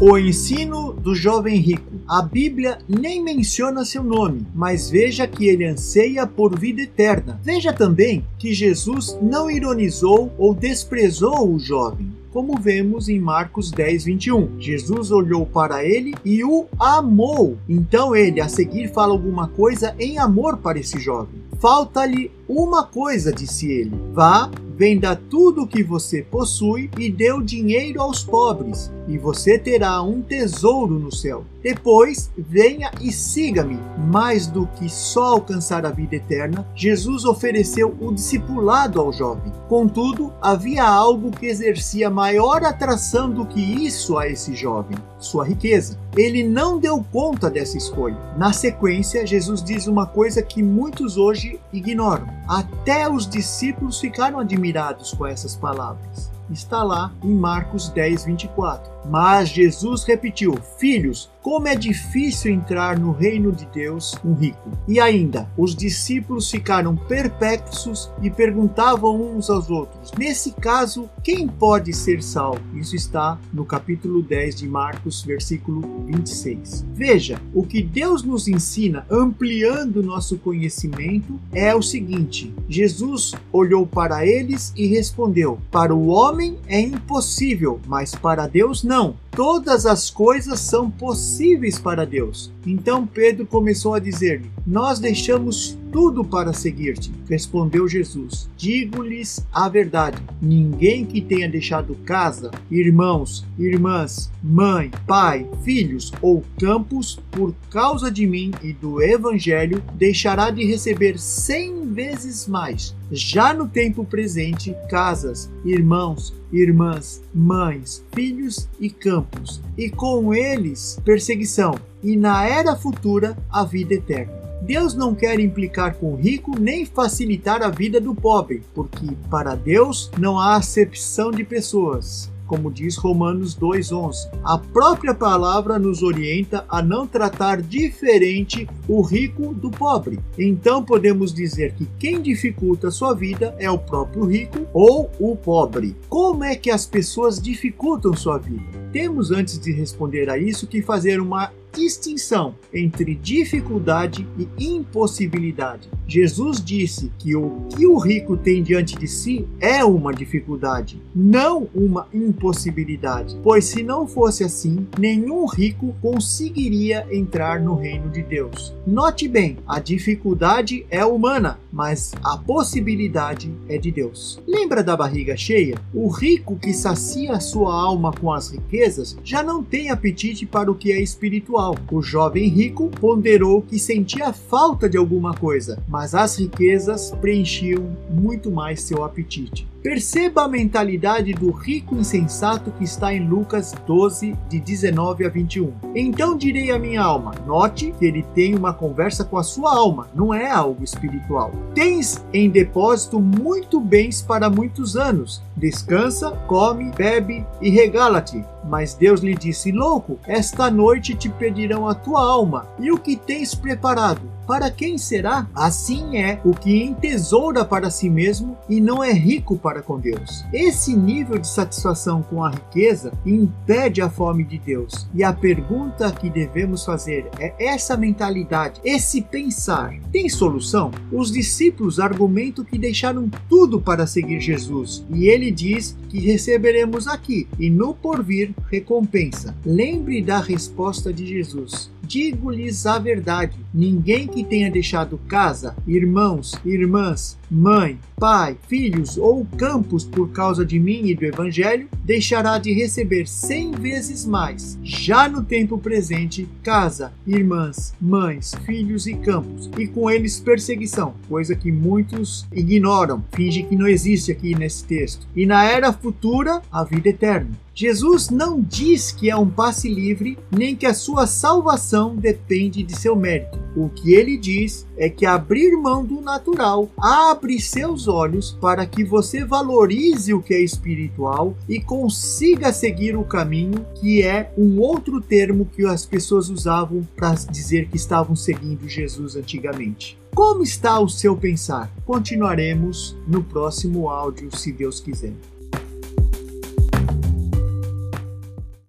O ensino do jovem rico. A Bíblia nem menciona seu nome, mas veja que ele anseia por vida eterna. Veja também que Jesus não ironizou ou desprezou o jovem como vemos em Marcos 10, 21. Jesus olhou para ele e o amou. Então ele, a seguir, fala alguma coisa em amor para esse jovem. Falta-lhe uma coisa, disse ele: vá, venda tudo o que você possui e dê o dinheiro aos pobres, e você terá um tesouro no céu. Depois, venha e siga-me. Mais do que só alcançar a vida eterna, Jesus ofereceu o discipulado ao jovem. Contudo, havia algo que exercia maior atração do que isso a esse jovem: sua riqueza. Ele não deu conta dessa escolha. Na sequência, Jesus diz uma coisa que muitos hoje ignoram. Até os discípulos ficaram admirados com essas palavras está lá em Marcos 10, 24. Mas Jesus repetiu: Filhos, como é difícil entrar no reino de Deus um rico. E ainda, os discípulos ficaram perplexos e perguntavam uns aos outros: Nesse caso, quem pode ser salvo? Isso está no capítulo 10 de Marcos, versículo 26. Veja, o que Deus nos ensina, ampliando nosso conhecimento, é o seguinte: Jesus olhou para eles e respondeu: Para o homem é impossível, mas para Deus não todas as coisas são possíveis para Deus. Então Pedro começou a dizer-lhe: Nós deixamos tudo para seguir-te. Respondeu Jesus: Digo-lhes a verdade: ninguém que tenha deixado casa, irmãos, irmãs, mãe, pai, filhos ou campos por causa de mim e do evangelho deixará de receber cem vezes mais. Já no tempo presente, casas, irmãos, irmãs, mães, filhos e campos, e com eles perseguição, e na era futura a vida eterna. Deus não quer implicar com o rico nem facilitar a vida do pobre, porque para Deus não há acepção de pessoas como diz Romanos 2:11. A própria palavra nos orienta a não tratar diferente o rico do pobre. Então podemos dizer que quem dificulta sua vida é o próprio rico ou o pobre. Como é que as pessoas dificultam sua vida? Temos antes de responder a isso que fazer uma distinção entre dificuldade e impossibilidade. Jesus disse que o que o rico tem diante de si é uma dificuldade, não uma impossibilidade, pois se não fosse assim, nenhum rico conseguiria entrar no reino de Deus. Note bem, a dificuldade é humana, mas a possibilidade é de Deus. Lembra da barriga cheia? O rico que sacia sua alma com as riquezas já não tem apetite para o que é espiritual. O jovem rico ponderou que sentia falta de alguma coisa, mas as riquezas preenchiam muito mais seu apetite. Perceba a mentalidade do rico insensato que está em Lucas 12, de 19 a 21. Então direi à minha alma: note que ele tem uma conversa com a sua alma, não é algo espiritual. Tens em depósito muito bens para muitos anos. Descansa, come, bebe e regala-te. Mas Deus lhe disse: Louco, esta noite te pedirão a tua alma, e o que tens preparado? Para quem será? Assim é o que entesoura para si mesmo e não é rico para com Deus. Esse nível de satisfação com a riqueza impede a fome de Deus. E a pergunta que devemos fazer é essa mentalidade, esse pensar, tem solução? Os discípulos argumentam que deixaram tudo para seguir Jesus, e ele diz que receberemos aqui e no porvir recompensa. Lembre da resposta de Jesus: Digo-lhes a verdade: ninguém que tenha deixado casa, irmãos, irmãs, mãe, pai, filhos ou campos por causa de mim e do Evangelho, deixará de receber cem vezes mais, já no tempo presente, casa, irmãs, mães, filhos e campos, e com eles perseguição, coisa que muitos ignoram, fingem que não existe aqui nesse texto, e na era futura, a vida eterna. Jesus não diz que é um passe livre, nem que a sua salvação depende de seu mérito. O que ele diz é que abrir mão do natural abre seus olhos para que você valorize o que é espiritual e consiga seguir o caminho, que é um outro termo que as pessoas usavam para dizer que estavam seguindo Jesus antigamente. Como está o seu pensar? Continuaremos no próximo áudio, se Deus quiser.